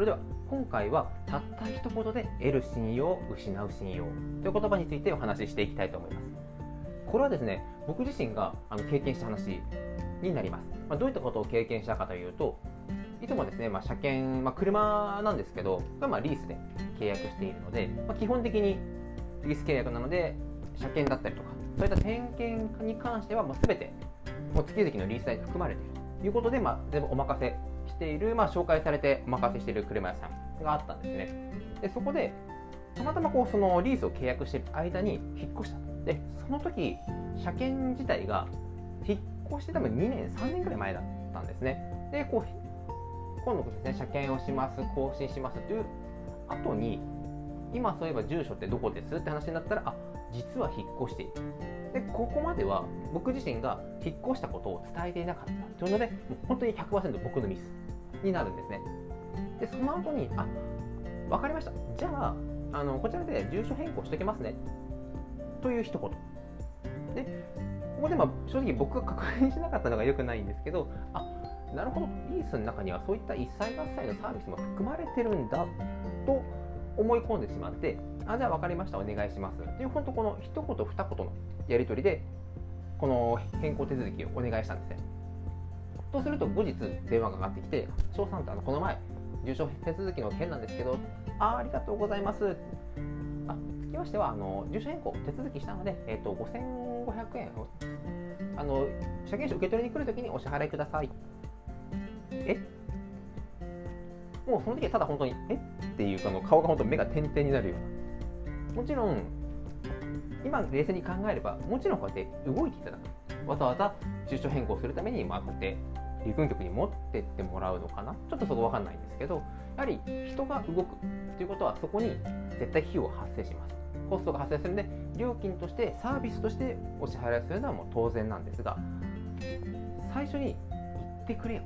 それでは今回はたった一言で得る信用失う信用という言葉についてお話ししていきたいと思います。これはですね僕自身があの経験した話になります、まあ、どういったことを経験したかというといつもですね、まあ、車検、まあ、車なんですけど、まあ、リースで契約しているので、まあ、基本的にリース契約なので車検だったりとかそういった点検に関してはもう全てもう月々のリース代に含まれているということで、まあ、全部お任せしている、まあ、紹介されてお任せしている車屋さんがあったんですね。でそこでたまたまこうそのリースを契約している間に引っ越した。でその時車検自体が引っ越して多分2年3年くらい前だったんですね。でこう今度ですね車検をします更新しますという後に今そういえば住所ってどこですって話になったらあ実は引っ越している。でここまでは僕自身が引っ越したことを伝えていなかったというのでもう本当に100%僕のミス。になるんですね。でその後にあ分かりました。じゃああのこちらで住所変更しておきますね。という一言。でここでまあ正直僕が確認しなかったのが良くないんですけどあなるほど。リースの中にはそういった一切合切のサービスも含まれてるんだ。と思い込んでしまってあじゃあ分かりました。お願いします。という本当この一言二言のやり取りでこの変更手続きをお願いしたんですね。とすると後日電話がかかってきて翔さんとあのこの前住所手続きの件なんですけどあありがとうございますあつきましてはあの住所変更手続きしたので、えーと、5500円あの車検証受け取りに来るときにお支払いください。え？もうその時はただ本当にえ？っていうかの顔が本当目が点々になるような。もちろん今冷静に考えればもちろんこうやって動いていただく。わざわざ住所変更するためにまあこうやって陸運局に持ってってもらうのかな？ちょっとそこ分かんないんですけどやはり人が動くということはそこに絶対費用が発生します。コストが発生するので料金としてサービスとしてお支払いするのはもう当然なんですが最初に言ってくれよ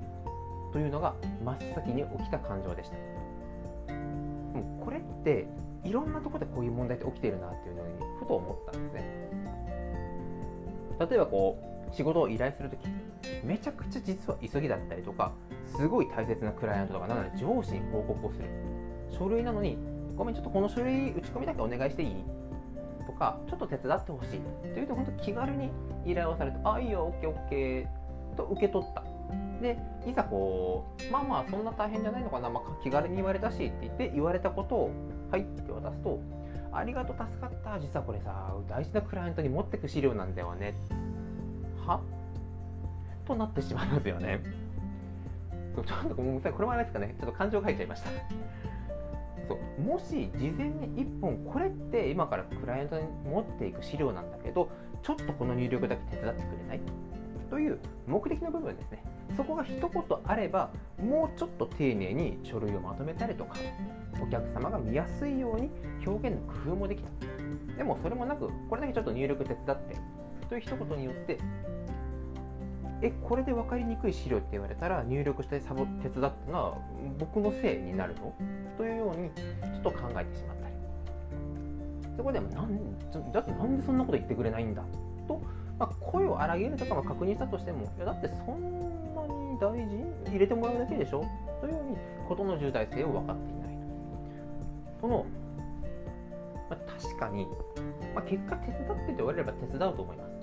というのが真っ先に起きた感情でした。もうこれっていろんなところでこういう問題って起きているなっていうのにふと思ったんですね。例えばこう仕事を依頼するときめちゃくちゃ実は急ぎだったりとかすごい大切なクライアントとかなので上司に報告をする。書類なのにごめんちょっとこの書類打ち込みだけお願いしていい？とかちょっと手伝ってほしい？というと本当気軽に依頼をされてあいいよ OKOK と受け取った。でいざこうまあまあそんな大変じゃないのかな、まあ、気軽に言われたしって言って言われたことをはいって渡すとありがとう助かった。実はこれさ大事なクライアントに持ってく資料なんだよねは？となってしまいますよね。そうちょっとごめんなさい。これもあれですかね。ちょっと感情が入っちゃいました。そう。もし事前に1本これって今からクライアントに持っていく資料なんだけどちょっとこの入力だけ手伝ってくれない？という目的の部分ですね。そこが一言あればもうちょっと丁寧に書類をまとめたりとかお客様が見やすいように表現の工夫もできた。でもそれもなくこれだけちょっと入力手伝ってという一言によってえこれで分かりにくい資料って言われたら入力してサボ手伝ったのは僕のせいになるの？というようにちょっと考えてしまったり。そこでもなんだってなんでそんなこと言ってくれないんだ？とまあ、声を荒げるとかも確認したとしてもいやだってそんなに大事？入れてもらうだけでしょ？というように事の重大性を分かっていないその、まあ、確かに、まあ、結果手伝ってと言われれば手伝うと思います。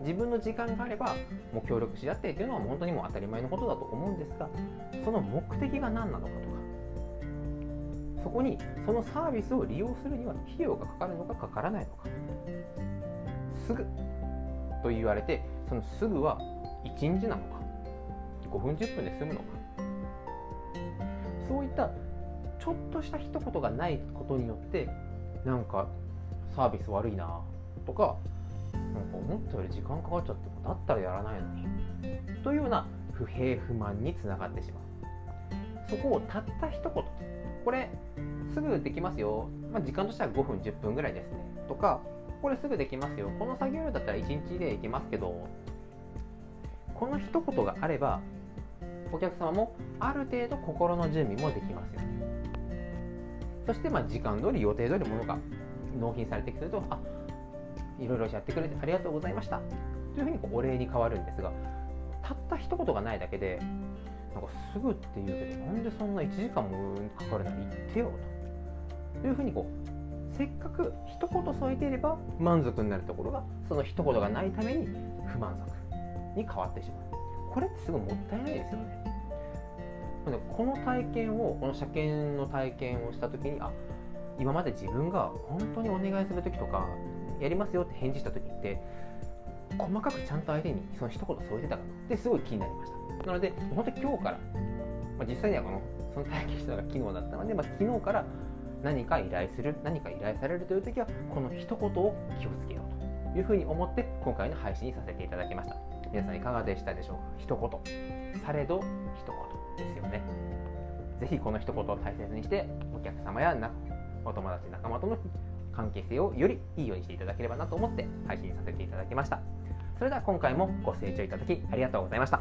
自分の時間があればもう協力し合ってというのは本当にもう当たり前のことだと思うんですがその目的が何なのかとかそこにそのサービスを利用するには費用がかかるのかかからないのか。すぐと言われてそのすぐは1日なのか5分10分で済むのか。そういったちょっとした一言がないことによってなんかサービス悪いなとかなんか思ったより時間かかっちゃってもだったらやらないのにというような不平不満につながってしまう。そこをたった一言。これすぐできますよ、まあ、時間としては5分10分ぐらいですね。とかこれすぐできますよ。この作業量だったら1日でいきますけどこの一言があればお客様もある程度心の準備もできますよ。ねそしてまあ時間通り予定通りものが納品されてくるとあいろいろやってくれてありがとうございました。というふうにこうお礼に変わるんですがたった一言がないだけでなんかすぐって言うけどなんでそんな1時間もかかるなら言ってよと。いうふうにこうせっかく一言添えていれば満足になるところがその一言がないために不満足に変わってしまう。これってすごいもったいないですよね。この体験をこの車検の体験をした時にあ今まで自分が本当にお願いする時とかやりますよって返事した時って細かくちゃんと相手にその一言添えてたかな。ってすごい気になりました。なので本当に今日から、まあ、実際にはこのその体験したのが昨日だったので、まあ、昨日から何か依頼する何か依頼されるという時はこの一言を気をつけようというふうに思って今回の配信にさせていただきました。皆さんいかがでしたでしょうか？一言。されど一言ですよね。ぜひこの一言を大切にしてお客様やお友達仲間との関係性をよりいいようにしていただければなと思って配信させていただきました。それでは今回もご清聴いただきありがとうございました。